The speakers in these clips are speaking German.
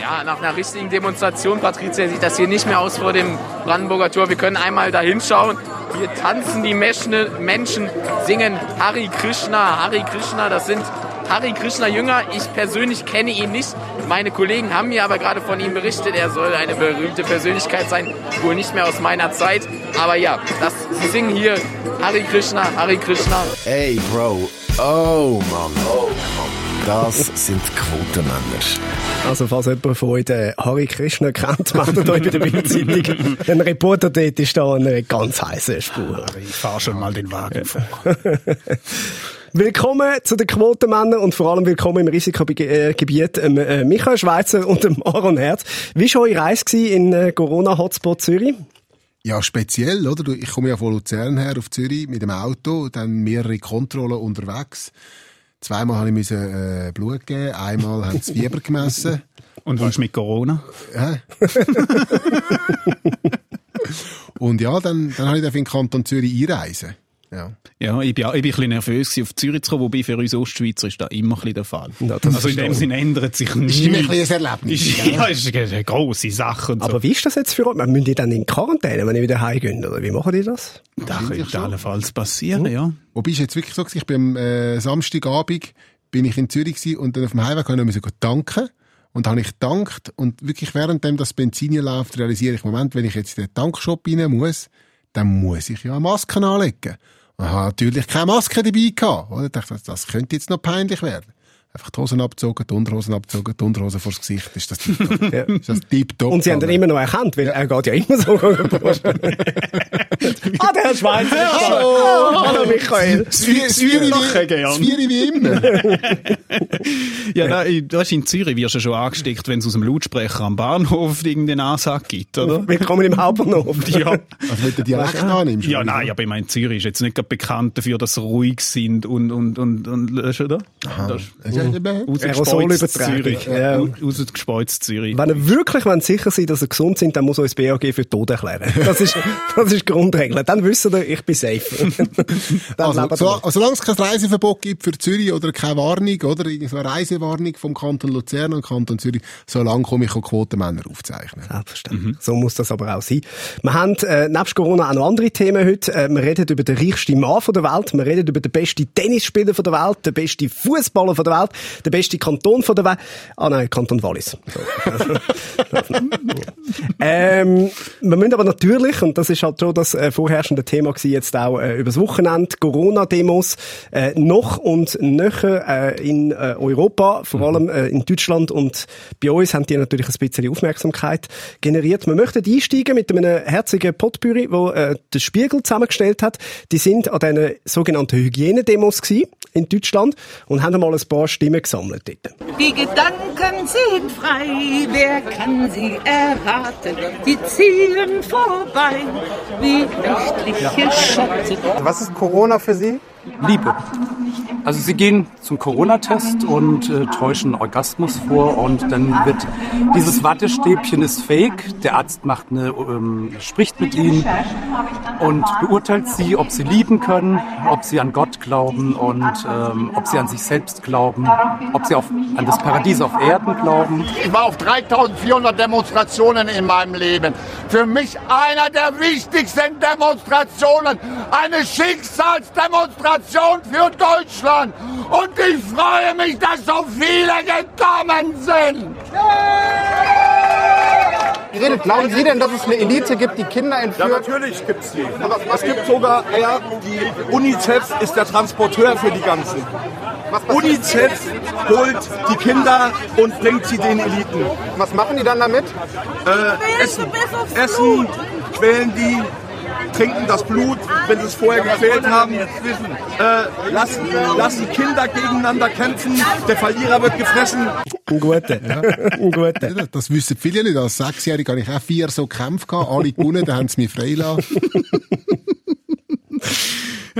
Ja, nach einer richtigen Demonstration, Patricia, sieht das hier nicht mehr aus vor dem Brandenburger Tor. Wir können einmal da hinschauen. Hier tanzen die Menschen, singen Hari Krishna, Hari Krishna. Das sind Hari Krishna Jünger. Ich persönlich kenne ihn nicht. Meine Kollegen haben mir aber gerade von ihm berichtet, er soll eine berühmte Persönlichkeit sein, wohl nicht mehr aus meiner Zeit. Aber ja, das, sie singen hier Hari Krishna, Hari Krishna. Hey Bro, oh Mann, oh Das sind Quotenmänner. Also, falls jemand von euch den Hari Krishna kennt, meldet euch bei der Bildzeitung. Ein Reporter dort ist da eine ganz heiße Spur. Ich fahr schon mal den Wagen vor. Willkommen zu den Quotenmännern und vor allem willkommen im Risikogebiet ähm, äh, Michael Schweizer und dem Aaron Herz. Wie war eure Reise in äh, Corona-Hotspot Zürich? Ja, speziell, oder? Ich komme ja von Luzern her auf Zürich mit dem Auto, dann mehrere Kontrollen unterwegs. Zweimal habe ich müssen, äh, Blut geben, einmal haben sie Fieber gemessen. Und was mit Corona? Ja. und ja, dann, dann habe ich in den Kanton Zürich einreisen. Ja. ja, ich bin, ich bin ein bisschen nervös, auf Zürich zu kommen, wobei für uns Ostschweizer ist das immer ein bisschen der Fall. Ja, also in dem Sinne ändert sich nichts. Ist immer ein bisschen ein Erlebnis. Ist, ja, ist eine grosse Sache. Und so. Aber wie ist das jetzt für euch? Müssen die dann in Quarantäne, wenn ihr wieder heimgeht, oder wie machen die das? Das könnte allenfalls passieren, mhm. ja. Wobei, ist jetzt wirklich so, ich bin am äh, Samstagabend bin ich in Zürich und dann auf dem Heimweg habe ich tanken und habe ich gedankt und wirklich währenddem das Benzin läuft, realisiere ich, Moment, wenn ich jetzt in den Tankshop rein muss, dann muss ich ja eine Maske anlegen. Habe natürlich keine Maske dabei gehabt. Oder? Ich dachte, das könnte jetzt noch peinlich werden. Einfach die Hosen abgezogen, die Unterhosen abgezogen, die Unterhosen vors Gesicht. Ist das tiptop. ja. Ist das tiptop. Und sie haben ihn immer noch erkannt, weil ja. er geht ja immer so ah, der Herr Schweizer. Hallo. Oh, hallo Michael. Zwieri wie immer. ja, ist in Zürich wirst du schon angesteckt, wenn es aus dem Lautsprecher am Bahnhof irgendeinen Ansage gibt, oder? Willkommen im Hauptbahnhof. ja. Also wenn du direkt annimmst. Ja, nein, aber ich meine, Zürich ist jetzt nicht bekannt dafür, dass sie ruhig sind und, und, und, und, oder? Aha. Das, Aerosolübertragung. Ja. Ausgespeuztes Zürich. Wenn ihr wirklich sicher sein dass ihr gesund sind, dann muss uns BAG für Tod erklären. Das ist, das ist Grundregel. Dann wisst ihr, ich bin safe. also, so, solange es kein Reiseverbot gibt für Zürich oder keine Warnung, oder eine Reisewarnung vom Kanton Luzern und Kanton Zürich, solange komme ich Quotenmänner aufzeichnen. Selbstverständlich. Mhm. So muss das aber auch sein. Wir haben äh, nebst Corona auch noch andere Themen heute. Äh, wir reden über den reichsten Mann der Welt, wir reden über den besten Tennisspieler der Welt, den besten Fußballer der Welt, der beste Kanton von der Welt. Ah nein, Kanton Wallis. ähm, wir müssen aber natürlich, und das ist halt schon das äh, vorherrschende Thema gewesen, jetzt auch äh, übers Wochenende, Corona-Demos, äh, noch und nöcher äh, in äh, Europa, vor allem äh, in Deutschland und bei uns haben die natürlich ein bisschen Aufmerksamkeit generiert. Wir möchten einsteigen mit einem herzigen Potpourri, wo äh, der Spiegel zusammengestellt hat. Die sind an diesen sogenannten Hygienedemos gewesen in Deutschland und haben mal ein paar Stimmen gesammelt dort. Die Gedanken sind frei, wer kann sie erraten? Die ziehen vorbei wie nächtliche Schatten. Was ist Corona für Sie? Liebe. Also sie gehen zum Corona-Test und äh, täuschen Orgasmus vor und dann wird dieses Wattestäbchen ist fake. Der Arzt macht eine, ähm, spricht mit ihnen und beurteilt sie, ob sie lieben können, ob sie an Gott glauben und ähm, ob sie an sich selbst glauben, ob sie auf, an das Paradies auf Erden glauben. Ich war auf 3400 Demonstrationen in meinem Leben. Für mich einer der wichtigsten Demonstrationen, eine Schicksalsdemonstration für Deutschland. Und ich freue mich, dass so viele gekommen sind. Redet, glauben Sie denn, dass es eine Elite gibt, die Kinder entführt? Ja, natürlich gibt es die. Aber es gibt sogar, ja, die UNICEF ist der Transporteur für die ganzen. UNICEF holt die Kinder und bringt sie den Eliten. Was machen die dann damit? Äh, essen, essen, quälen die, trinken das Blut, wenn sie es vorher gequält haben, äh, lassen, lassen Kinder gegeneinander kämpfen, der Verlierer wird gefressen. Ein guter. Ja. Das wissen viele nicht. Als Sechsjähriger hatte ich auch vier so Kämpfe, gehabt, alle gewonnen, dann haben sie mich freigelassen.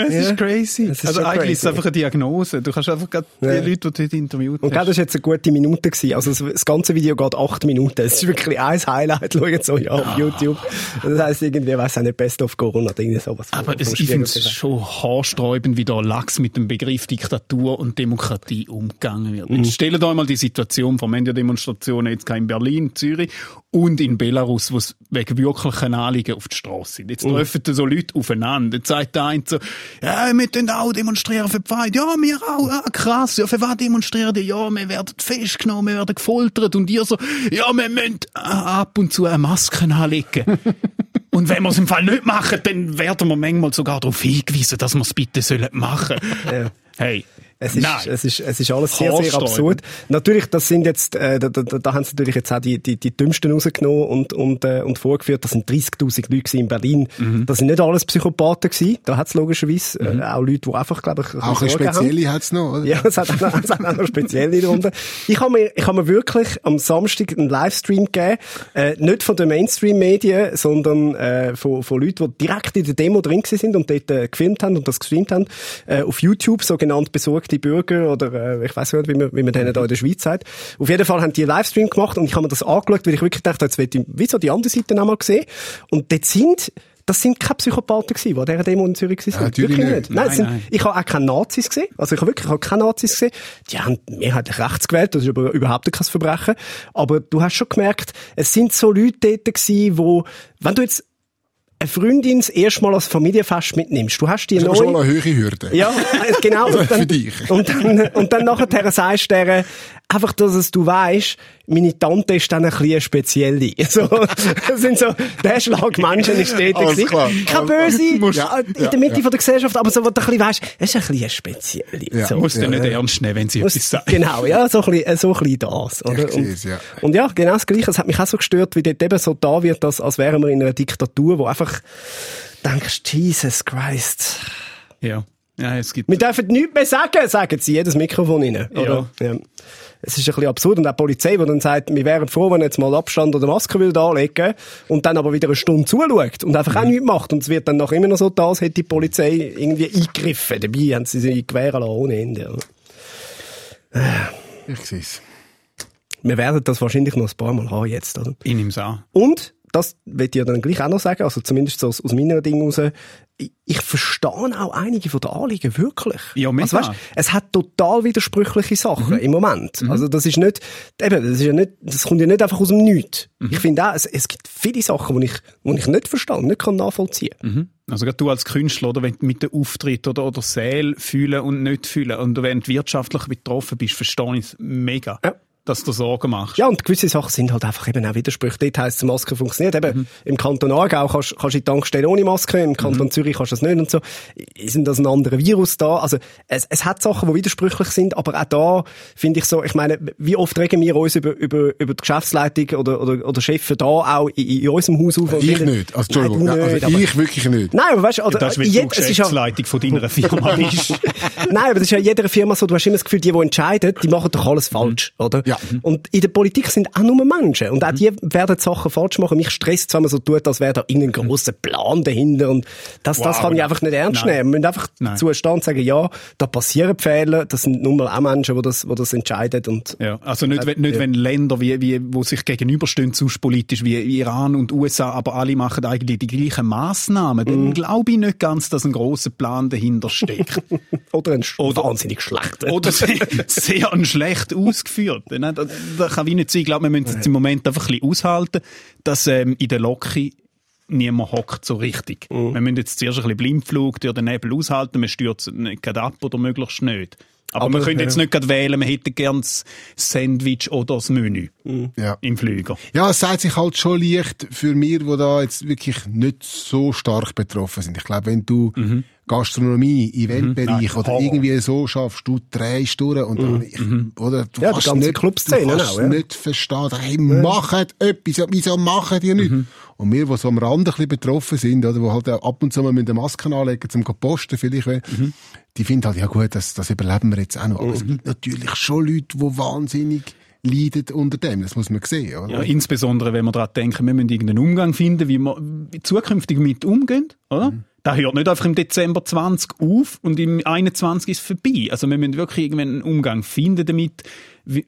Es Ja. ist crazy. Es ist also eigentlich ist es crazy. einfach eine Diagnose. Du kannst einfach gerade Ja. die Leute, die du dort interviewt Und hast. das war jetzt eine gute Minute. Gewesen. Also das, ganze Video geht acht Minuten. Es ist wirklich ein Highlight. Schauen so ja auf YouTube. Das heisst irgendwie, weiss auch nicht, Best of Corona oder irgendwie sowas. Aber es, ich finde es schon haarsträubend, wie da Lachs mit dem Begriff Diktatur und Demokratie umgegangen wird. Mhm. Stellt euch mal die Situation vor. Wir haben ja Demonstrationen jetzt in Berlin, Zürich und in Belarus, wo es wegen wirklichen Anliegen auf die Straße sind. Jetzt Mhm. treffen so Leute aufeinander. Jetzt sagt der eine so, ja, wir tun auch demonstrieren für die Freiheit. Ja, wir auch. Ah, krass. Ja, für was demonstrieren die? Ja, wir werden festgenommen, wir werden gefoltert. Und ihr so, ja, wir müssen äh, ab und zu eine Maske anlegen. Und wenn wir es im Fall nicht machen, dann werden wir manchmal sogar darauf hingewiesen, dass wir es bitte sollen machen. Hey. Es ist, Nein. es ist, es ist alles sehr, sehr absurd. Natürlich, das sind jetzt, äh, da, da, da haben sie natürlich jetzt auch die, die, die Dümmsten rausgenommen und, und, äh, und vorgeführt. Das sind 30.000 Leute gewesen in Berlin. Mhm. Das sind nicht alles Psychopathen gewesen. Da hat es logischerweise äh, auch Leute, die einfach, glaube ich, Auch eine spezielle hat's noch, oder? Ja, es hat, auch noch- es hat auch noch spezielle darunter. Ich habe mir, ich habe mir wirklich am Samstag einen Livestream gegeben, äh, nicht von den Mainstream-Medien, sondern äh, von, von Leuten, die direkt in der Demo drin gewesen sind und dort äh, gefilmt haben und das gestreamt haben, äh, auf YouTube, sogenannt besorgte Bürger oder äh, ich weiß nicht, wie man, wie man denen da in der Schweiz sagt. Auf jeden Fall haben die einen Livestream gemacht und ich habe mir das angeschaut, weil ich wirklich dachte, jetzt will ich wie so die andere Seite einmal sehen. Und dort sind das sind keine Psychopathen gewesen, die an dieser Demo in Zürich waren. natürlich Wirklich nicht. nicht. Nein, Nein, sind, nein. ich habe auch keine Nazis gesehen. Also ich habe wirklich ich habe keine Nazis gesehen. Die haben mehrheitlich rechts gewählt. Das ist aber überhaupt kein Verbrechen. Aber du hast schon gemerkt, es sind so Leute dort gewesen, wo, wenn du jetzt eine Freundin das erste Mal als Familienfest mitnimmst, du hast die Das ist aber neu... schon eine höhere Hürde. Ja, genau. Und Für dann, dich. Und dann, und dann nachher sagst du der, einfach, dass es du weißt, meine Tante ist dann ein bisschen eine spezielle. So, das sind so, der Schlag Menschen ist. Keine Alles- böse, Musst- äh, in ja, der Mitte ja. von der Gesellschaft, aber so, wo du ein bisschen weißt, es ist ein bisschen eine spezielle. Ja. so. Muss den nicht Ja. ernst nehmen, wenn sie Muss- etwas sagen. Genau, ja, so ein bisschen, so ein bisschen das, oder? Ich Und, ja. und ja, genau das Gleiche. Es hat mich auch so gestört, wie dort eben so da wird, dass, als wären wir in einer Diktatur, wo einfach denkst, Jesus Christ. Ja. Ja, es gibt. Wir dürfen nichts mehr sagen, sagen sie jedes Mikrofon rein. Oder? Ja. Es ist ein bisschen absurd. Und auch die Polizei, die dann sagt, wir wären froh, wenn jetzt mal Abstand oder Maske will anlegen und dann aber wieder eine Stunde zuschaut und einfach auch nichts macht. Und es wird dann noch immer noch so da, als hätte die Polizei irgendwie eingegriffen. Dabei haben sie sie gewähren lassen ohne Ende. oder? Ich seh's. Wir werden das wahrscheinlich noch ein paar Mal haben jetzt, oder? Ich nehme es an. Und, das will ich ja dann gleich auch noch sagen, also zumindest so aus, aus meiner Ding raus, ich, verstehe auch einige von den Anliegen wirklich. Ja, mega. also, weißt, es hat total widersprüchliche Sachen Mhm. im Moment. Also das ist nicht, eben, das ist ja nicht, das kommt ja nicht einfach aus dem Nichts. Mhm. Ich finde auch, es, es gibt viele Sachen, die ich, die ich nicht verstehe, nicht kann nachvollziehen. Mhm. Also gerade du als Künstler, oder wenn du mit dem Auftritt oder, oder Säle fühlen und nicht fühlen und wenn du wirtschaftlich betroffen bist, verstehe ich es mega, Ja. Dass du Sorgen machst. Ja, und gewisse Sachen sind halt einfach eben auch Widersprüche. Dort heisst es, die Maske funktioniert. Eben, im Kanton Aargau kannst, kannst du in die Tankstelle ohne Maske, im Kanton Zürich kannst du das nicht und so. Ist denn das ein anderer Virus da? Also, es, es hat Sachen, die widersprüchlich sind, aber auch da finde ich so, ich meine, wie oft regen wir uns über, über, über die Geschäftsleitung oder, oder, oder Chefs da auch in, in unserem Haus auf? Ich finden- nicht. Also, Entschuldigung. Nein, du Ja, nicht, also ich wirklich nicht. Nein, aber weißt du, oder, Das ist, weil je- du es ist ja- Geschäftsleitung von deiner Firma bist. Nein, aber das ist ja in jeder Firma so, du hast immer das Gefühl, die, die entscheiden, die machen doch alles falsch, oder? Ja. Und in der Politik sind auch nur Menschen. Und auch die werden Sachen falsch machen. Mich stresst, wenn man so tut, als wäre da irgendein grosser Plan dahinter. Und das, das Wow, kann ich einfach nicht ernst Nein. nehmen. Wir müssen einfach Nein. zustehen und sagen, ja, da passieren Fehler. Das sind nun mal auch Menschen, die das, die das entscheiden. Und Ja, also nicht, wenn, nicht wenn Länder, wie, wie, wo sich gegenüberstehen, zu politisch wie Iran und USA, aber alle machen eigentlich die gleichen Massnahmen, Mhm. dann glaube ich nicht ganz, dass ein großer Plan dahinter steckt. oder ein Oder- wahnsinnig schlechter. Oder sehr, sehr ein schlecht Ne? Da, da kann wie nicht sein. Ich glaube, wir müssen es im Moment einfach ein bisschen aushalten, dass ähm, in der Loki niemand hockt so richtig. Mhm. Wir müssen jetzt zuerst ein bisschen Blindflug durch den Nebel aushalten, wir stürzen nicht ab oder möglichst nicht. Aber, Aber, wir können jetzt nicht gerade wählen, wir hätten gern das Sandwich oder das Menü Ja. im Flüger. Ja, es sagt sich halt schon leicht für mir, die da jetzt wirklich nicht so stark betroffen sind. Ich glaube, wenn du Gastronomie, Eventbereich Nein, oder Horror. irgendwie so schaffst, du drehst durch und dann, ich, oder du Ja, die kannst nicht, du kannst auch, ja. nicht verstehen, hey, macht etwas, wieso machen die nicht? Und wir, die so am Rand ein bisschen betroffen sind, oder, wo halt ab und zu mal mit der Maske anlegen, zum zu posten vielleicht, weil, die finden halt, ja gut, das, das überleben wir jetzt auch noch. Aber es gibt natürlich schon Leute, die wahnsinnig leiden unter dem. Das muss man sehen, oder? Ja, insbesondere, wenn wir daran denken, wir müssen irgendeinen Umgang finden, wie wir zukünftig mit umgehen, oder? Das hört nicht einfach im Dezember 20 auf und im 21 ist es vorbei. Also wir müssen wirklich irgendwann einen Umgang finden damit,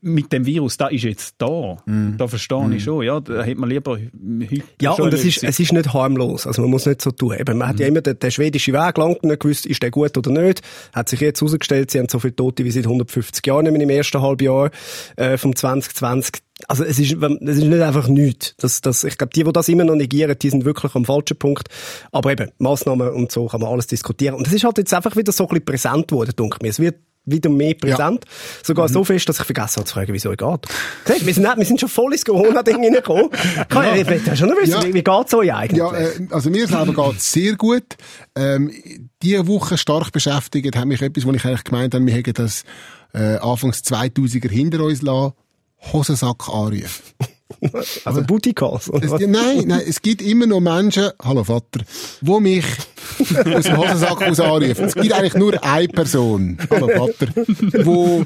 mit dem Virus. Da ist jetzt da. Da verstehe ich schon. Ja, da hätte man lieber heute Ja, und es ist, es ist nicht harmlos. Also man muss nicht so tun. Eben, man hat ja immer den, den schwedischen Weg lang nicht gewusst, ist der gut oder nicht. Hat sich jetzt herausgestellt, sie haben so viele Tote wie seit 150 Jahren mehr im ersten Halbjahr äh, vom 2020. Also es ist, es ist nicht einfach nichts. Das, das, ich glaube, die, die das immer noch negieren, die sind wirklich am falschen Punkt. Aber eben, Massnahmen und so kann man alles diskutieren. Und es ist halt jetzt einfach wieder so ein bisschen präsent geworden, denke mir. Es wird wieder mehr präsent. Sogar so fest, dass ich vergessen habe zu fragen, wieso es geht. Siehst, wir, sind, nicht- wir sind schon voll ins Corona-Ding reingekommen. Kann ja. Ich schon noch wissen, Ja. wie, wie geht's euch eigentlich? Ja, äh, also mir selber geht sehr gut. Ähm, diese Woche stark beschäftigt hat mich etwas, wo ich eigentlich gemeint habe, wir hätten das äh, Anfangs 2000er hinter uns lassen. Hosensack anrufen. Also Booty Calls. nein, nein, es gibt immer noch Menschen, hallo Vater, wo mich aus dem Hosensack raus anrufen. Es gibt eigentlich nur eine Person, hallo Vater, wo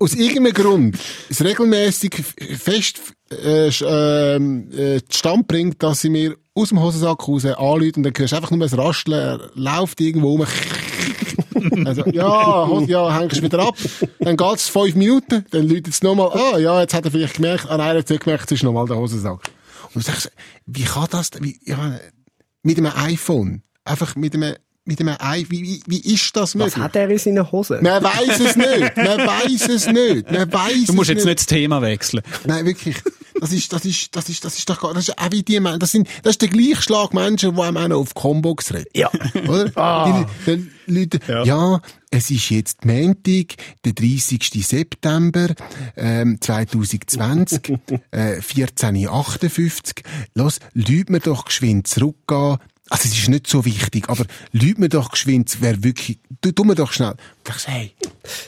aus irgendeinem Grund es regelmäßig fest äh, ähm, äh, zustande bringt, dass sie mir aus dem Hosensack raus anrufen und dann hörst du einfach nur ein Rascheln, er läuft irgendwo rum. Also, ja, ja, hängst wieder ab. Dann geht's fünf Minuten, dann läutet es nochmal, ah, ja, jetzt hat er vielleicht gemerkt, ah nein, er hat nicht gemerkt, es ist nochmal der Hosensack. Und du sagst, wie kann das, wie, ja, mit einem iPhone, einfach mit einem, mit einem i, wie, wie, wie ist das möglich? Was hat er in seinen Hosen? Man weiß es nicht, man weiß es nicht, man weiß Du musst es jetzt nicht das Thema wechseln. Nein, wirklich. Das ist, das ist, das ist, das ist doch gar, das ist auch wie die Menschen, das sind, das ist der gleiche Schlag Menschen, die einem noch auf Combox reden. Ja. Oder? Ah. Die, die Leute, ja. es ist jetzt Montag, der 30. September, ähm, 2020, äh, 14.58 Los, lüt mir doch geschwind zurückgehen. Also, es ist nicht so wichtig, aber lüt mir doch geschwind, wer wirklich, tu, tu mir doch schnell. Und ich sag, hey,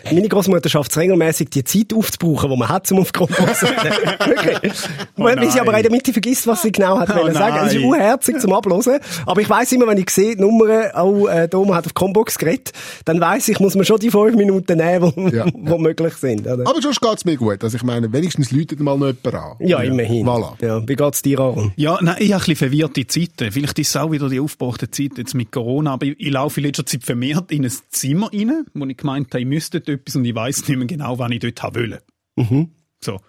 Meine Großmutter schafft es regelmäßig, die Zeit aufzubrauchen, die man hat, um auf Grundwasser zu. Wirklich. Wenn sie aber in der Mitte vergisst, was sie genau hat Oh wollen sagen. Es ist unherzig zum Ablosen. Aber ich weiss immer, wenn ich sehe, die Nummer, auch, äh, Doma hat auf Combox geredet, dann weiss ich, muss man schon die fünf Minuten nehmen, die Ja. wo möglich sind. Oder? aber sonst geht's mir gut. Also, ich meine, wenigstens läutet mal noch jemand an. Ja, immerhin. Voilà. Ja, wie geht's dir, Aaron? Ja, nein, ich habe ein bisschen verwirrte Zeiten. Vielleicht ist es auch wieder die aufgebrachte Zeit jetzt mit Corona, aber ich, ich laufe in letzter Zeit vermehrt in ein Zimmer rein, wo ich gemeint habe, ich müsste etwas und ich weiss nicht mehr genau, wann ich dort haben will. Mhm. So,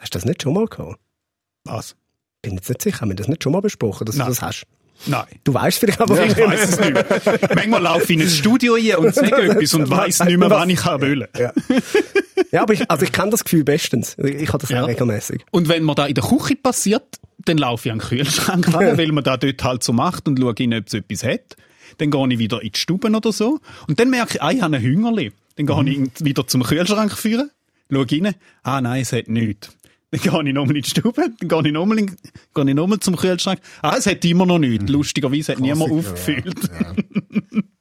Hast du das nicht schon mal gehabt? was? Bin jetzt nicht sicher, haben wir das nicht schon mal besprochen, dass Nein. du das hast? Nein. Du weißt vielleicht aber Ich weiss es nicht mehr. Manchmal laufe ich in ein Studio rein und sage etwas und weiss nicht mehr, wann ich haben will. Ja. ja, aber ich, also ich kenne das Gefühl bestens. Ich, habe das Ja. auch regelmäßig. Und wenn mir da in der Küche passiert, dann laufe ich an den Kühlschrank ran, weil man da dort halt so macht und schaue, ob es etwas hat. Dann gehe ich wieder in die Stube oder so. Und dann merke ich, ah, ich habe ein Hüngerli. Dann gehe ich wieder zum Kühlschrank führen, schaue rein, ah nein, es hat nichts. Dann gehe ich nochmal in die Stube, dann gehe ich nochmal, in, gehe ich nochmal zum Kühlschrank. Ah, es hat immer noch nichts. Lustigerweise hat niemand Klassiker, aufgefüllt.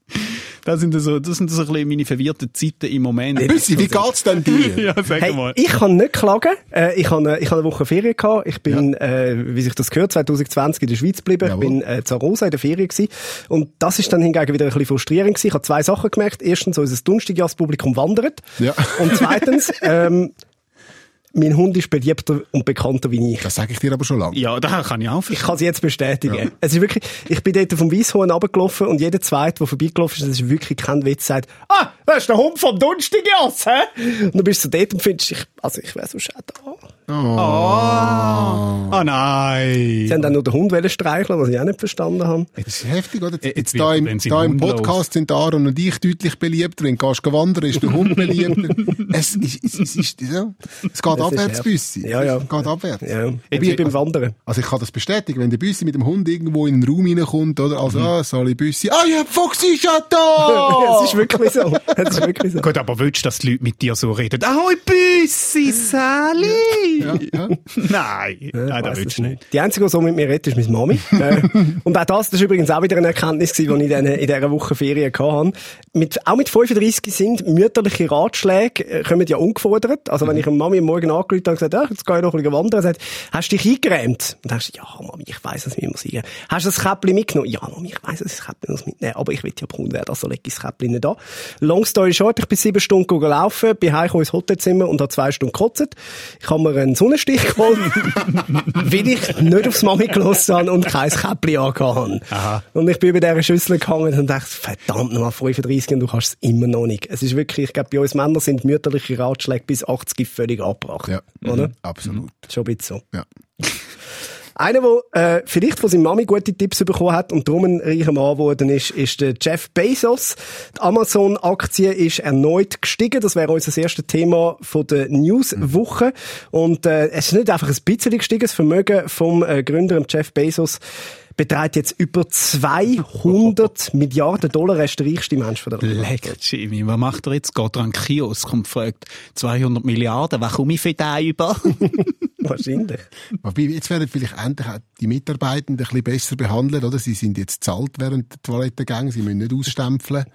Das sind so, das sind so ein bisschen meine verwirrten Zeiten im Moment. Büssi, wie geht's denn dir? ja, sag Hey, mal. ich kann nicht klagen. Äh, ich habe ich hab eine Woche Ferien gehabt. Ich bin, äh, wie sich das gehört, 2020 in der Schweiz geblieben. Jawohl. Ich bin äh, zu Arosa in der Ferien gewesen. Und das ist dann hingegen wieder ein bisschen frustrierend gewesen. Ich habe zwei Sachen gemerkt. Erstens, unser Dunstigjahrspublikum wandert. Ja. Und zweitens, ähm, mein Hund ist beliebter und bekannter wie ich. Das sage ich dir aber schon lange. Ja, da kann ich auch Ich kann es jetzt bestätigen. Es ist wirklich, ich bin dort vom Weisshohen runtergelaufen und jeder Zweite, der vorbeigelaufen ist, das ist wirklich kein Witz, sagt, ah, das ist der Hund vom Dunstigjahrs, hä? Und du bist so dort und findest, ich, also ich wäre so schade Oh, oh nein. Sie haben dann nur den Hund wollen streicheln, was ich auch nicht verstanden habe. Das ist heftig, oder? Jetzt Jetzt da im, da im Hund Podcast sind Aaron und ich deutlich beliebter. Wenn du gehst wandern, ist der Hund beliebter. es, ist, es, ist, es, ist, ja, es geht abwärts, herb. Büssi. Ja, ja. Es geht abwärts. Ja, wie beim Wandern. Also ich kann das bestätigen, wenn der Büssi mit dem Hund irgendwo in den Raum reinkommt, oder? Also, ah, sorry, Büssi. Ah, ja, Foxy ist ja da! es ist wirklich so. Es ist wirklich so. Gut, aber willst du, dass die Leute mit dir so reden? Ahoi, Büssi, Sally! Ja, ja. Nein, nein, das willst du nicht. Die einzige, die so mit mir redet, ist meine Mami. äh, und auch das, das ist übrigens auch wieder eine Erkenntnis die ich in dieser Woche Ferien hatte. Mit, auch mit 35 sind mütterliche Ratschläge, äh, kommen ja ungefordert. Also wenn ich eine Mami am Morgen angerufen habe und gesagt, ah, jetzt gehe ich noch ein bisschen wandern, sagt, hast du dich eingerämt? Und dann hast du, ja, Mami, ich weiss, dass ich muss eingrämen. Hast du das Käppli mitgenommen? Ja, Mami, ich weiss, dass ich das Käppli muss mitnehmen. Aber ich will ja braun werden, also leg ich das Käppli nicht an. Long story short, ich bin sieben Stunden gelaufen, bin heimgekommen ins Hotelzimmer und habe zwei Stunden gekotzt. Ich habe mir einen Sonnenstich geholt. weil ich nicht aufs Mami gelassen habe und kein Käppli angehabt habe. Und ich bin bei dieser Schüssel gehangen und dachte, verdammt nochmal, 35 und du kannst es immer noch nicht. Es ist wirklich, ich glaube, bei uns Männern sind mütterliche Ratschläge bis 80 völlig abgebracht. Ja, Oder? absolut. Schon ein bisschen so. Ja. Einer, der äh, vielleicht von seiner Mami gute Tipps bekommen hat und darum ein reicher Mann geworden ist, ist der Jeff Bezos. Die Amazon-Aktie ist erneut gestiegen. Das wäre unser erstes Thema von der News-Woche. Und äh, es ist nicht einfach ein bisschen gestiegen. Das Vermögen vom äh, Gründer Jeff Bezos beträgt jetzt über 200 Milliarden Dollar. Er ist der reichste Mensch von der Welt. Leck, Jimmy, was macht er jetzt? Geht er an den Kiosk und fragt 200 Milliarden, was komme ich für den über? Wahrscheinlich. Wobei, jetzt werden vielleicht endlich auch die Mitarbeitenden ein bisschen besser behandelt, oder? Sie sind jetzt zahlt während der Toilettengänge, sie müssen nicht ausstempeln.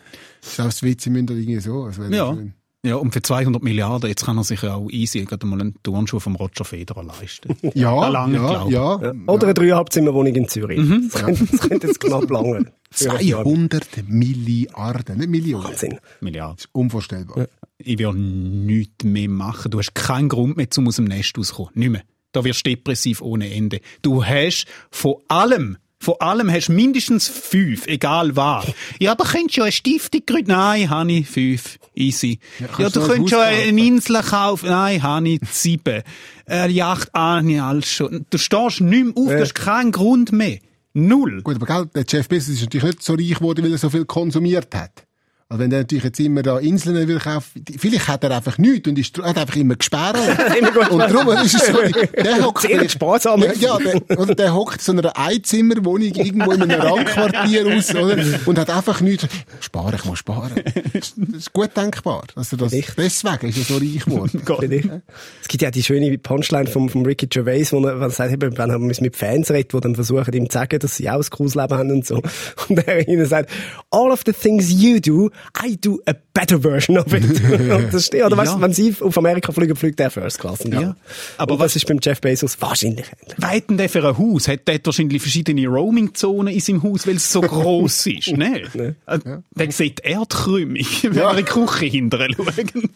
Das ist auch das Witz, sie müssen da irgendwie so. Also wenn- Ja. Ja, und für 200 Milliarden, jetzt kann er sich ja auch easy gerade mal einen Turnschuh vom Roger Federer leisten. Ja, lange, ja, ich. ja. Oder eine Dreieinhalbzimmerwohnung in Zürich. Das, könnte, das könnte jetzt knapp Jahr. 200 Milliarden, nicht Millionen. Wahnsinn. Milliarden. Das ist unvorstellbar. Ich will nichts mehr machen. Du hast keinen Grund mehr, um aus dem Nest rauszukommen. Nicht mehr. Da wirst du depressiv ohne Ende. Du hast von allem, von allem hast mindestens fünf, egal was. Ja, aber könntest du eine Stiftung gründen? Nein, habe ich fünf. Easy. Ja, kannst du du ein könntest schon eine Insel kaufen? Nein, habe ich sieben. Eine Yacht, ah, nicht alles schon. Du stehst nicht mehr auf, du hast keinen Grund mehr. Null. Gut, aber gell, der Jeff Bezos ist natürlich nicht so reich geworden, weil er so viel konsumiert hat. Also wenn er natürlich jetzt immer da Inseln will kaufen, vielleicht hat er einfach nichts und ist, hat einfach immer gesperrt. und darum ist es so, der hockt Sehr sparsam. Ja, ja der, oder der hockt in so einer Einzimmerwohnung irgendwo in einem Randquartier aus, oder? Und hat einfach nichts. Sparen, ich muss sparen. Das ist gut denkbar. Also das, deswegen ist er so reich geworden. Es gibt ja die schöne Punchline vom, vom Ricky Gervais, wo er, wo er sagt, wenn er mit Fans redet, die dann versuchen, ihm zu sagen, dass sie auch ein cooles Leben haben und so. Und er ihnen sagt, all of the things you do, I do a better version of it. und das stimmt. Oder weißt du, Ja. wenn sie auf Amerika fliegen, fliegt der First Class. Und Ja. Aber Aber was ist beim Jeff Bezos wahrscheinlich ähnlich. Weit denn der für ein Haus? Hat der wahrscheinlich verschiedene Roaming-Zonen in seinem Haus, weil es so gross ist, ne? Äh, Der sieht die Erdkrümmung, wenn wir in die Küche hinterher schauen.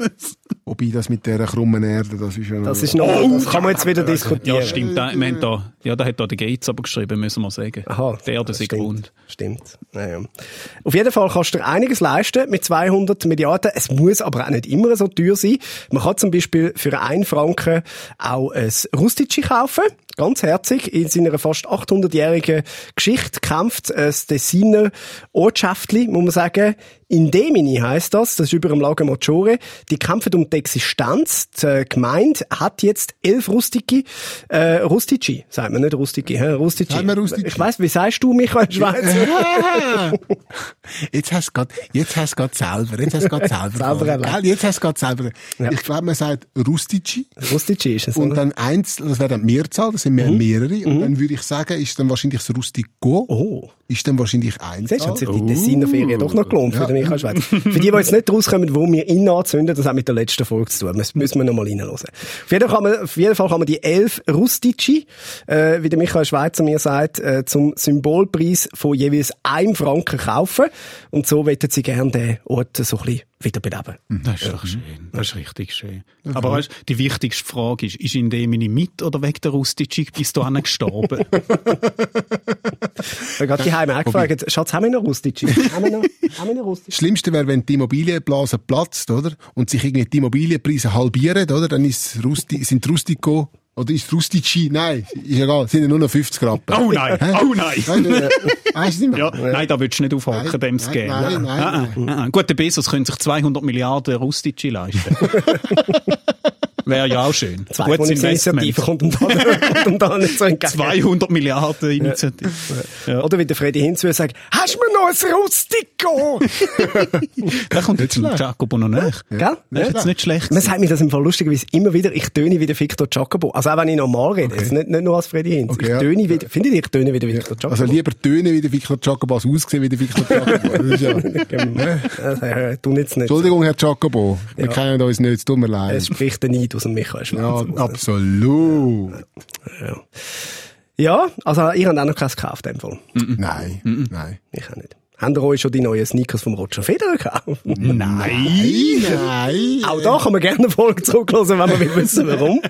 Wobei das mit dieser krummen Erde, das ist ja noch... Das ist noch, das kann man jetzt wieder diskutieren. Ja, stimmt. Da, wir haben da, ja, da hat da der Gates aber geschrieben, müssen wir sagen. Aha, Der Erde stimmt. rund. Stimmt. Naja. Auf jeden Fall kannst du dir einiges leisten mit 200 Milliarden. Es muss aber auch nicht immer so teuer sein. Man kann zum Beispiel für einen Franken auch ein Rustici kaufen. Ganz herzig. In seiner fast 800-jährigen Geschichte kämpft das Designer Ortschaftli, muss man sagen. Indemini heisst das. Das ist über dem Lago Maggiore. Die kämpfen um die Existenz. Die Gemeinde hat jetzt elf Rustici, äh, Rustici, sagt man nicht Rustici, hä? Rustici. Sagt man Rustici? Ich weiss, wie sagst du, Michael Schweizer? Jetzt hast du grad, jetzt hast du grad selber, jetzt hast du grad selber. Selber gell? Jetzt hast du grad selber. Ja. Ich glaube, man sagt Rustici. Rustici ist es, Und dann eins, das wäre dann Mehrzahl, das sind mehr mehrere. Und dann würde ich sagen, ist dann wahrscheinlich das Rustico. Oh. Ist dann wahrscheinlich eins. Siehst du, hat sich die Tessiner-Ferien doch noch gelohnt für den Michael Schweizer. Für die, die jetzt nicht rauskommen, wo wir ihn anzünden, das hat mit der letzten Folge zu tun. Das müssen wir noch mal reinhören. Auf jeden, Fall kann man, auf jeden Fall kann man die elf Rustici, äh, wie der Michael Schweizer mir sagt, äh, zum Symbolpreis von jeweils einem Franken kaufen. Und so wettet sie gerne den Ort so ein bisschen wiederbeleben. Das ist doch schön. Das ist richtig schön. Aber weißt, die wichtigste Frage ist, ist in dem mit oder weg der Rustici bis dahin gestorben? Ich habe gerade die Heime auch gefragt, Schatz, haben wir noch Rustici? haben wir noch, haben wir noch Rustici? Das Schlimmste wäre, wenn die Immobilienblase platzt, oder? Und sich irgendwie die Immobilienpreise halbieren, oder? Dann ist Rusti, sind Rustico, oder ist Rustici, nein, ist egal, sind ja nur noch 50 Rappen. Oh nein, Hä? oh nein. Nein, nein, Weißt du nicht mehr? Ja, nein, da willst du nicht aufhocken, Nein, dem zu nein, geben. nein, nein, Ah, ah, ah. Gut, der Bezos könnte sich 200 Milliarden Rustici leisten. Wäre ja auch schön. Gutes Zweitwohnungsinitiative Investment. kommt ihm da, kommt ihm da nicht so entgegen. 200 Milliarden Initiative. Ja. Oder wie der Freddy Hinz würde sagen, hast du mir noch ein Rustico? Da kommt jetzt ein Jacobo noch nach. Gell? Das ist jetzt nicht schlecht. Man sagt mir das im Fall lustigerweise immer wieder, ich töne wie der Victor Jacobo. Also auch wenn ich normal rede, jetzt nicht, nicht nur als Freddy Hinz. Okay, ich ja. töne wie, findet ihr, ich töne wie der Victor Jacobo? Also lieber tönen wie der Victor Jacobo als aussehen wie der Victor Jacobo. Das ist ja. Also, äh, tu jetzt nicht. Entschuldigung, Herr Jacobo. Wir Ja. kennen uns nicht, es tut mir Es leid. spricht der Neid aus dem Michael Ja, Schwarz. absolut. Ja. ja, also ihr habt auch noch keins gekauft, in dem Fall. Nein, nein. Ich auch nicht. Habt ihr euch schon die neuen Sneakers vom Roger Federer gekauft? Nein. Nein. Auch da kann man gerne eine Folge zurückhören, wenn man will wissen, warum.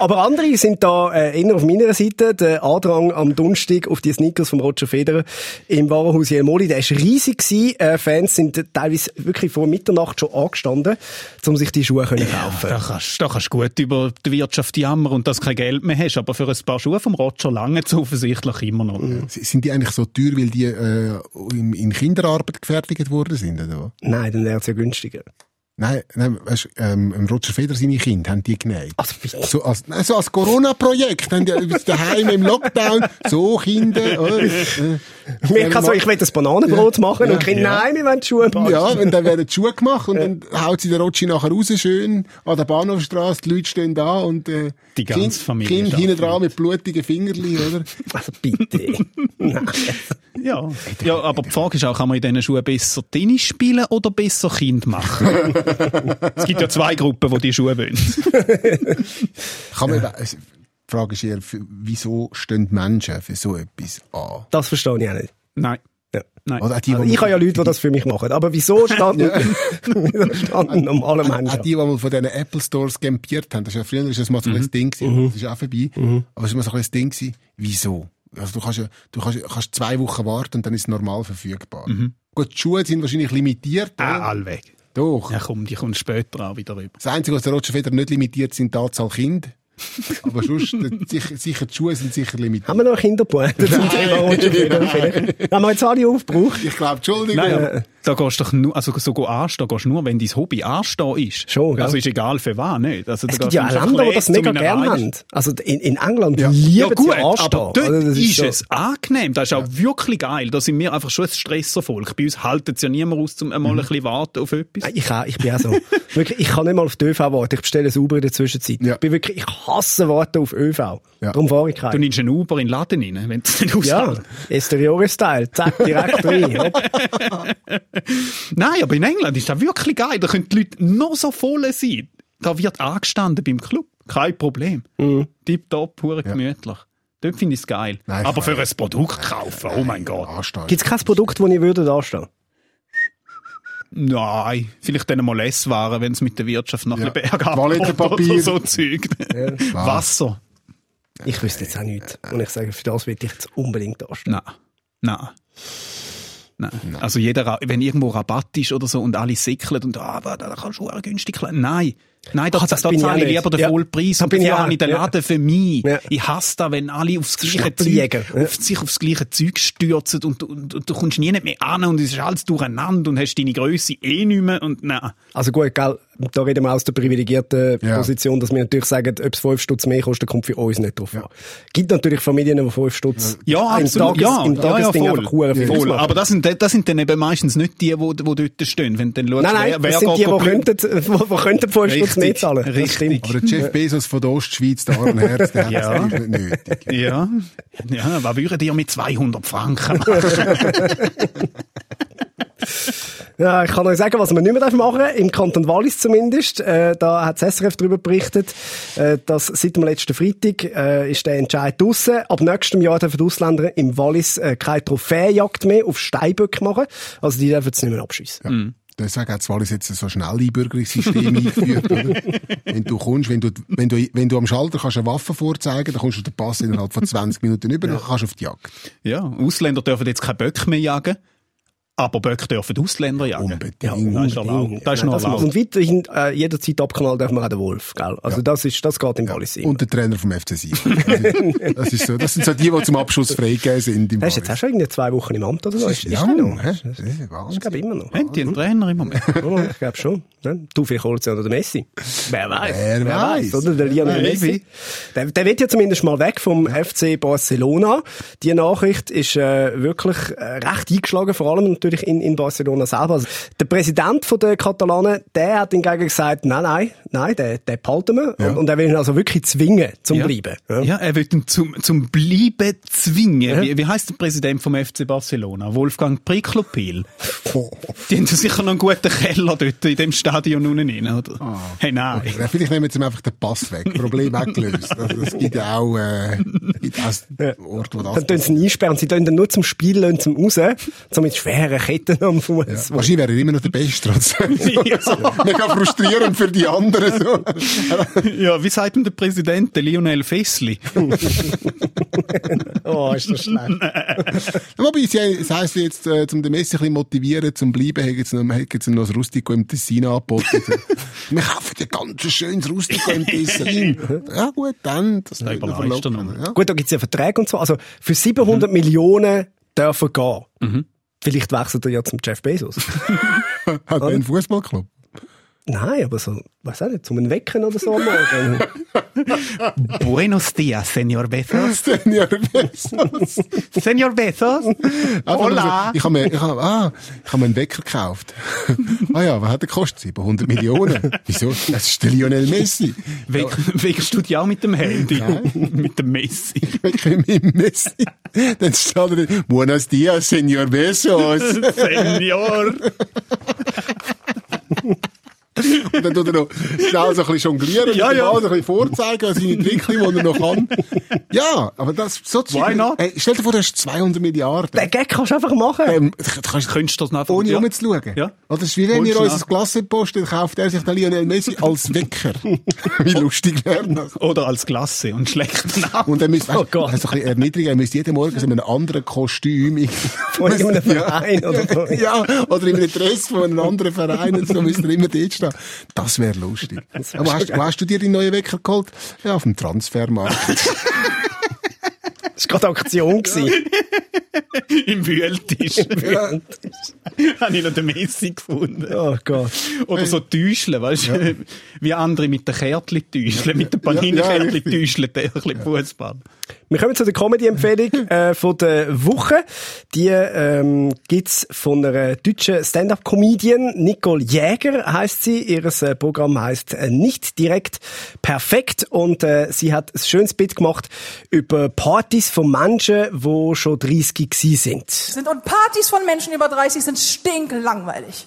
Aber andere sind da äh, eher auf meiner Seite. Der Andrang am Donnerstag auf die Sneakers vom Roger Federer im Warenhaus Jelmoli, der ist riesig gewesen. Äh, Fans sind teilweise wirklich vor Mitternacht schon angestanden, um sich die Schuhe können kaufen. Da kannst, da kannst du gut über die Wirtschaft jammern und dass du kein Geld mehr hast. Aber für ein paar Schuhe vom Roger lange es offensichtlich immer noch. Sind die eigentlich so teuer, weil die äh, in, in Kinderarbeit gefertigt worden sind? Oder? Nein, dann wäre es ja günstiger. Nein, nein weißt, ähm, im Roger Federer seine Kinder haben die genäht. Also, bitte. So als, nein, so als Corona-Projekt haben die daheim im Lockdown so Kinder. Oder? Äh, Mir kann so, ich will das Bananenbrot machen und Kinder, nein, wir wollen die Schuhe machen. Ja, und dann werden die Schuhe gemacht und dann haut sie der Rotschi nachher raus, schön an der Bahnhofstrasse, die Leute stehen da und äh, Die ganze kind, Familie Kind steht hinten dran mit blutigen Fingerli, oder? Also bitte. Ja. ja, aber die Frage ist auch, kann man in diesen Schuhen besser Tennis spielen oder besser Kind machen? es gibt ja zwei Gruppen, die die Schuhe wollen. Kann man, also, die Frage ist eher, wieso stehen die Menschen für so etwas an? Das verstehe ich auch nicht. Nein. Ja. Nein. Oder auch die, Also ich habe ja Leute, die das für mich machen. Aber wieso standen, standen normale Auch Menschen? die, die mal von diesen Apple Stores campiert haben, das ist ja früher ist das mal so ein Ding gewesen, das ist auch vorbei, aber es ist immer so ein Ding gewesen, wieso? Also du kannst ja, du kannst, kannst zwei Wochen warten und dann ist es normal verfügbar. Gut, die Schuhe sind wahrscheinlich limitiert, Ah, oder? Doch. Ja, komm, die kommt später auch wieder rüber. Das Einzige, was der Roger Federer nicht limitiert, sind die Anzahl Kinder. Aber sonst, äh, sicher, sicher, die Schuhe sind sicher limitiert. Haben wir noch Kinderpointe zum Thema? Haben wir jetzt alle aufgebraucht? Ich glaube, Entschuldigung. Nein, da gehst du doch nur, also so go anstehen gehst du nur, wenn dein Hobby anstehen ist. Schon, gell? Also ist egal für was, nicht? Also, Es gibt ja Länder, die das mega gerne haben. Also in, in England Ja. lieben Ja gut, sie anstehen. aber dort Also ist, so- es angenehm. Das ist auch wirklich geil. Da sind wir einfach schon ein Stresservolk. Bei uns haltet es ja niemand aus, um einmal ein bisschen warten auf etwas. Ich, auch, ich bin auch so. wirklich, ich kann nicht mal auf die ÖV warten. Ich bestelle ein Uber in der Zwischenzeit. Ja. Ich bin wirklich, ich hasse warten auf ÖV. Ja. Darum fahre ich Du keinen. nimmst einen Uber in den Laden rein, wenn du es nicht Ja, aushältst. Esteriore-Style. Zack, direkt rein. Nein, aber in England ist das wirklich geil. Da können die Leute noch so voll sein. Da wird angestanden beim Club. Kein Problem. Mhm. Tipptopp, pur gemütlich. Dort finde ich es geil. Nein, aber für ein Produkt kaufen, oh mein Gott. Gibt es kein Produkt, das ich würde da stehen? Nein, vielleicht dann mal Esswaren, wenn es mit der Wirtschaft noch Ja. ein bisschen bergab Toilettenpapier. geht oder so Zeug. Wasser. Ich wüsste jetzt auch nichts. Und ich sage, für das will ich jetzt unbedingt da stehen. Nein. Nein. Nein. Also jeder, wenn irgendwo Rabatt ist oder so und alle sickeln und ah, da kannst du auch günstig Nein. Nein, da, Ach, das da bin ich zahle ich lieber den Ja. Vollpreis Da bin ich habe ich den Ja. Laden für mich. Ja. Ich hasse da, wenn alle aufs gleiche. Zeug, Ja. auf sich aufs gleiche Zeug stürzen und, und, und du kommst nie nicht mehr an und es ist alles durcheinander und hast deine Größe eh nicht mehr und nein. Also gut, gell, da reden wir aus der privilegierten Ja. Position, dass wir natürlich sagen, ob es 5 Stutz mehr kostet, kommt für uns nicht drauf an. Gibt natürlich Familien, die 5 Stutz Ja, im absolut. Tages, ja, im ja, ja, Tagesding voll. einfach voll. ausmachen. Aber das sind, das sind dann eben meistens nicht die, die, die dort stehen. Wenn dann schaust, Nein, nein, wer, das wer sind die, die könnten, die, die könnten 5 Stutz mehr zahlen. Das richtig. Aber der Jeff Bezos von der Ostschweiz, der arme Herz, der hat Ja. das nicht nötig. Ja, ja, was würdet ihr mit 200 Franken machen? Ja, ich kann euch sagen, was wir nicht mehr machen dürfen, im Kanton Wallis zumindest. Äh, da hat das SRF darüber berichtet, äh, dass seit dem letzten Freitag äh, ist der Entscheid draussen. Ab nächstem Jahr dürfen die Ausländer im Wallis äh, keine Trophäenjagd mehr auf Steinböcke machen. Also die dürfen es nicht mehr abschiessen. Deswegen hat Wallis jetzt so ein Schnelleinbürgerungssystem eingeführt, oder? Wenn du kommst, wenn du, wenn du, wenn du am Schalter kannst eine Waffe vorzeigen, dann kommst du den Pass innerhalb von 20 Minuten über, dann kannst du auf die Jagd. Ja, Ausländer dürfen jetzt keine Böcke mehr jagen, aber Böcke dürfen Ausländer jagen. Unbedingt. Ja, das ist erlaubt. Das ist noch Das erlaubt. und weiterhin, äh, jederzeit abknallen darf man auch den Wolf, gell? Also das ist, das geht im Wallis immer. Und der Trainer vom FC Sion. Das, ist so, das sind so die, die zum Abschluss freigegeben sind im Der ist jetzt auch schon irgendwie zwei Wochen im Amt oder so. Ist, ist Ja, noch? Das ist glaube immer noch. Haben die einen Trainer im Moment? Ja, ich glaube schon. Ne? Du, vielleicht holt ja noch der Messi. Wer weiß. Wer weiß. Oder der Lionel. Messi. Der, der wird ja zumindest mal weg vom FC Barcelona. Die Nachricht ist äh, wirklich äh, recht eingeschlagen, vor allem natürlich in, in Barcelona selber. Also, der Präsident von der Katalanen, der hat hingegen gesagt, nein, nein, nein, der, der behalten wir. Ja. Und, und er will ihn also wirklich zwingen zum Ja. Bleiben. Ja. Ja, er will ihn zum, zum Bleiben zwingen. Wie, wie heißt der Präsident vom FC Barcelona? Wolfgang Priklopil. Die haben sicher noch einen guten Keller dort in dem Stadion unten rein, oder? Hey, nein. Ja, vielleicht nehmen wir jetzt einfach den Pass weg. Problem weggelöst. Also, es gibt ja auch, äh, gibt auch Orte, wo das Dann tun sie ihn einsperren. Sie tun dann nur zum Spiel, lassen zum raus, so mit schweren dieser Kette am Fuß. Ja. Wahrscheinlich wäre er immer noch der Beste trotzdem. Mega frustrierend für die anderen. So. Ja, wie sagt denn der Präsident, der Lionel Fessli? oh, ist das schlecht. Wobei, das heisst jetzt, äh, zum den Messi ein bisschen motivieren, zum bleiben, haben sie noch, haben sie noch das Rustico im Tessin angeboten. Wir kaufen dir ganz ein schönes Rustico im Tessin. ja gut, dann. Das noch. verlockend, ja. Gut, da gibt's ja Verträge und so. Also für 700 Millionen dürfen gehen. Mhm. Vielleicht wechselt er ja zum Jeff Bezos. Hat er einen Fußballclub? Nein, aber so, weiß auch nicht, zum einen Wecken oder so am Morgen. Buenos dias, Senor Bezos. Senior Bezos. Senor Bezos? Hola. Ich habe mir, ich habe, ah, ich habe mir einen Wecker gekauft. ah ja, was hat der gekostet? 700 Millionen. Wieso? Das ist der Lionel Messi. Weck, weckst du dich auch mit dem Handy? mit dem Messi. Wecker mit dem Messi. Dann steht er, drin, Buenos dias, Senor Bezos. Senor. Und dann tut er noch schnell so ein bisschen jonglieren, Ja, ja. Ball so ein bisschen vorzeigen, seine Trickchen, die er noch kann. Ja, aber das, so Why not? Ey, stell dir vor, du hast 200 Milliarden. Den Gag kannst du einfach machen. Ähm, du kannst Könntest du das noch ohne ja. rumzuschauen. Ja. Oder das ist wie wenn ihr unser. Klasse postet, kauft er sich den Lionel Messi als Wecker. wie lustig wäre das? Oder als Klasse und schlecht nach. Und er müsste, weißt, Oh Gott. also ein bisschen erniedrigen, er müsste jeden Morgen in einem anderen Kostüm Von irgendeinem Verein oder so. Ja, oder in einem Dress von einem anderen Verein und so müsste er immer dort stehen. Das wäre lustig. Aber hast, wo hast du dir die neue Wecker geholt? Ja, auf dem Transfermarkt. Das war gerade Aktion. gewesen. Im Wühltisch. Ja. Habe ich noch den Messi gefunden. Oh Gott. Oder so Täuscheln, weißt du? Wie andere mit den Kärtchen täuscheln, mit den Panini-Kärtchen richtig. täuscheln, der ein bisschen Fußball. Wir kommen zu der Comedy-Empfehlung äh, von der Woche. Die ähm, gibt's von einer deutschen Stand-up-Comedian, Nicole Jäger heißt sie. Ihres äh, Programm heißt äh, nicht direkt perfekt und äh, sie hat ein schönes Bild gemacht über Partys von Menschen, die schon 30 gewesen sind. sind und Partys von Menschen über 30 sind stinklangweilig.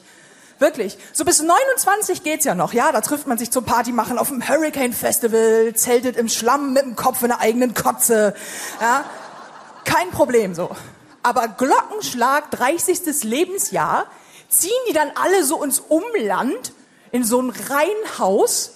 Wirklich. So bis 29 geht's ja noch, ja? Da trifft man sich zum Party machen auf dem Hurricane Festival, zeltet im Schlamm mit dem Kopf in der eigenen Kotze, ja? Kein Problem so. Aber Glockenschlag, 30. Lebensjahr, ziehen die dann alle so ins Umland, in so ein Reihenhaus,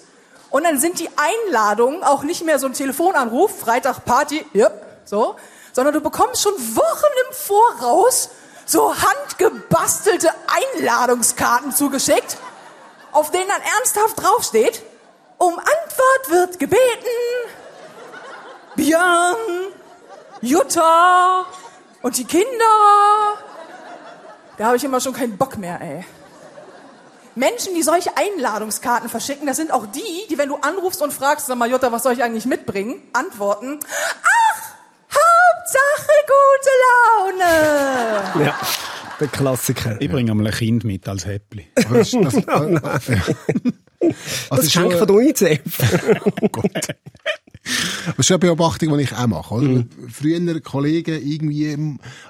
und dann sind die Einladungen auch nicht mehr so ein Telefonanruf, Freitag Party, yep, so, sondern du bekommst schon Wochen im Voraus so handgebastelte Einladungskarten zugeschickt, auf denen dann ernsthaft draufsteht, um Antwort wird gebeten, Björn, Jutta und die Kinder. Da habe ich immer schon keinen Bock mehr, ey. Menschen, die solche Einladungskarten verschicken, das sind auch die, die, wenn du anrufst und fragst, sag mal, Jutta, was soll ich eigentlich mitbringen, antworten, ach, Hauptsache gute Laune. Ja, der Klassiker. Ich bringe mal ein Kind mit als Häppli. Aber das, das, nein. Also Das ist schon- Geschenk von der UNICEF. Oh Gott. Das ist eine Beobachtung, die ich auch mache. Oder? Früher Kollegen irgendwie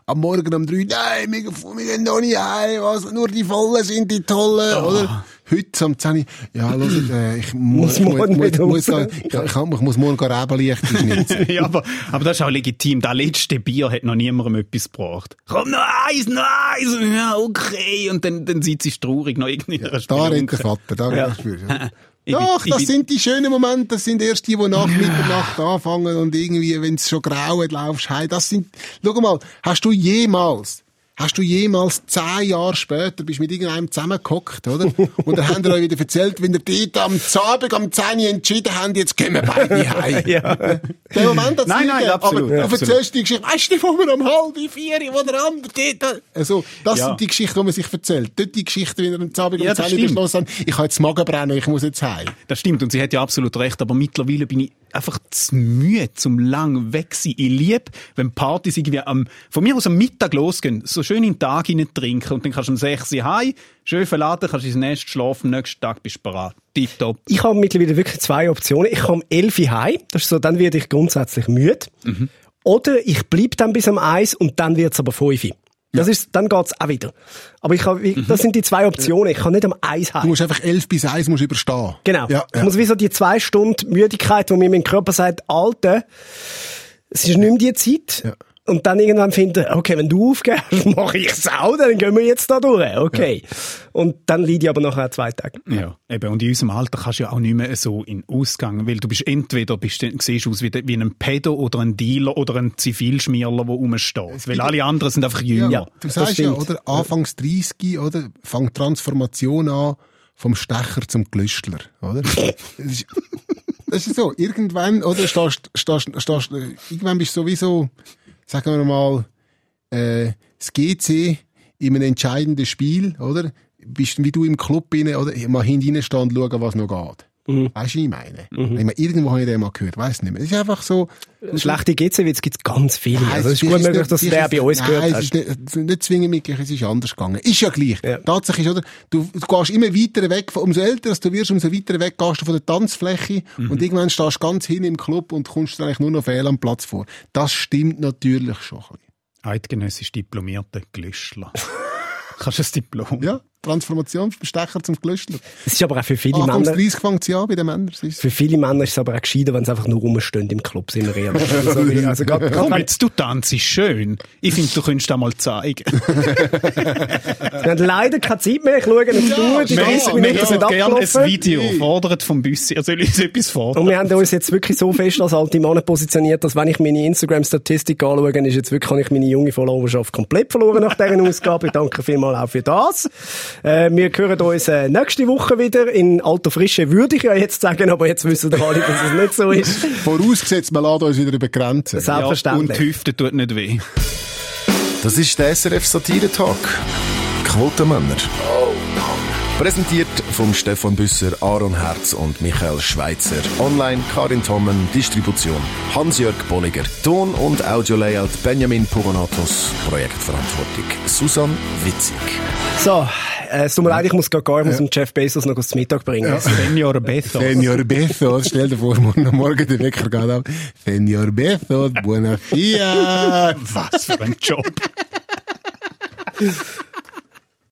am, Morgen um drei, nein, wir, wir gehen noch nicht heim, was, nur die Vollen sind die Tollen, oder? Heute am 10 Uhr, ja, hört, äh, ich muss, Muss morgen muss, muss, raus. ich, ich, muss morgen Rebenlicht schnitzen. ja, aber, aber das ist auch legitim. Das letzte Bier hat noch niemandem etwas gebracht. Komm, noch eins, noch eins. Ja, okay. Und dann, dann sitzt sie traurig noch irgendwie in einer Da rennt der Vater, da Ja. ja. spürst du. Ich Doch, ich das sind die schönen Momente, das sind erst die, die nach Mitternacht anfangen und irgendwie, wenn es schon graut, laufst heim. Das sind, schau mal, hast du jemals, hast du jemals zehn Jahre später, bist mit irgendeinem zusammengehockt, oder? Und dann haben wir euch wieder erzählt, wenn ihr dort am Zabend, am 10 Uhr entschieden habt, jetzt gehen wir beide heim. ja. Den Moment hat's Nein, nein, gegeben. absolut, Aber du absolut. erzählst die Geschichte, weißt du, wo wir um halb vier, wo der andere dort, also, das Ja. sind die Geschichten, die man sich erzählt. Dort die Geschichte, wenn ihr am Zabend Ja, um 10 das Uhr beschlossen habt, ich habe jetzt Magenbrennen, ich muss jetzt heim. Das stimmt und sie hat ja absolut recht, aber mittlerweile bin ich einfach zu müde, zum lang weg sein. Ich liebe, wenn Partys irgendwie am, von mir aus am Mittag losgehen, so schön in den Tag hinein trinken und dann kannst du um 6 Uhr heim, schön verladen, kannst ins Nest schlafen, am nächsten Tag bist du bereit. Tipptopp. Ich habe mittlerweile wirklich zwei Optionen. Ich komme um 11 Uhr heim, das ist so, dann werde ich grundsätzlich müde. Oder ich bleib dann bis um 1 und dann wird's aber 5 Uhr. Das ist, dann geht's auch wieder. Aber ich habe, das sind die zwei Optionen. Ich kann nicht um 1 Du heim. musst einfach 11 bis 1 musst überstehen. Genau. Ja, Ich ja. muss wie so die zwei Stunden Müdigkeit, wo mir mein Körper sagt, Alter, es ist nicht mehr die Zeit. Ja. Und dann irgendwann finden, okay, wenn du aufgehst, mache ich es auch, dann gehen wir jetzt da durch, okay. Und dann leide ich aber nachher zwei Tage. Ja, eben. Und in unserem Alter kannst du ja auch nicht mehr so in Ausgang, weil du bist entweder, bist, du- siehst aus wie, wie ein Pedo oder ein Dealer oder ein Zivilschmierler, der rumsteht. Weil alle anderen sind einfach jünger. Ja. Du sagst ja, oder? Anfangs 30, oder? Fängt Transformation an vom Stecher zum Glüstler, oder? das, ist, das ist so. Irgendwann, oder? Stehst, stehst, stehst, irgendwann bist du sowieso, sagen wir mal, äh, das GC in einem entscheidenden Spiel, oder? Bist wie du im Club rein, oder? Mal hinten schauen, was noch geht. Mhm. Weißt du, wie ich meine? Ich meine, irgendwo habe ich den mal gehört, weiß nicht mehr. Es ist einfach so, Schlechte GC-Witze gibt es ganz viele. Nein, also es ist gut möglich, nicht- dass den bei ist- uns nein, gehört es hast. ist nicht, nicht zwingend mitgleich, es ist anders gegangen. Ist ja gleich. Ja. Tatsächlich ist, oder? Du, du gehst immer weiter weg, umso älter du wirst, umso weiter weg gehst du von der Tanzfläche Mhm. und irgendwann stehst du ganz hin im Club und kommst dir eigentlich nur noch fehl am Platz vor. Das stimmt natürlich schon. ein bisschen. Eidgenössisch diplomierter Glüschler. Kannst du das Diplom? Ja, Transformation vom Stecher zum Glüschler. Es ist aber auch für viele Anfangs Männer, 30 fängt es an bei den Männern. Für viele Männer ist es aber auch gescheiter, wenn sie einfach nur rumstehen im Club, sind wir ehrlich. Also, also gerade, Komm, jetzt, du tanzt schön. Ich finde, du könntest das mal zeigen. wir haben leider keine Zeit mehr, ich schaue nicht zu, die Wir 30 wir Minuten hätten sind gerne ein. Video. Fordert vom Büssi. Er soll uns etwas fordern. Und wir haben uns jetzt wirklich so fest als alte Männer positioniert, dass wenn ich meine Instagram-Statistik anschaue, ist jetzt wirklich, habe ich meine junge Followerschaft komplett verloren nach dieser Ausgabe. Ich danke vielmals auch für das. Äh, wir hören uns äh, nächste Woche wieder. In alter Frische würde ich ja jetzt sagen, aber jetzt wissen wir alle, dass es nicht so ist. vorausgesetzt, wir laden uns wieder über Grenzen. Ja, Selbstverständlich. und die Hüfte tut nicht weh. Das ist der SRF Satire Talk. Quotenmänner. Präsentiert vom Stefan Büsser, Aaron Herz und Michael Schweitzer. Online Karin Tommen, Distribution Hans-Jörg Bolliger. Ton- und Audio-Layout Benjamin Pogonatos. Projektverantwortung Susan Witzig. So, äh, es tut mir leid, ich muss gar gar, ich muss dem Jeff Bezos noch zum Mittag bringen. Senior Bezos. Senor Bezos, stell dir vor, morgen, morgen der Wecker geht ab. Senor Bezos, buona fiat. Was für ein Job.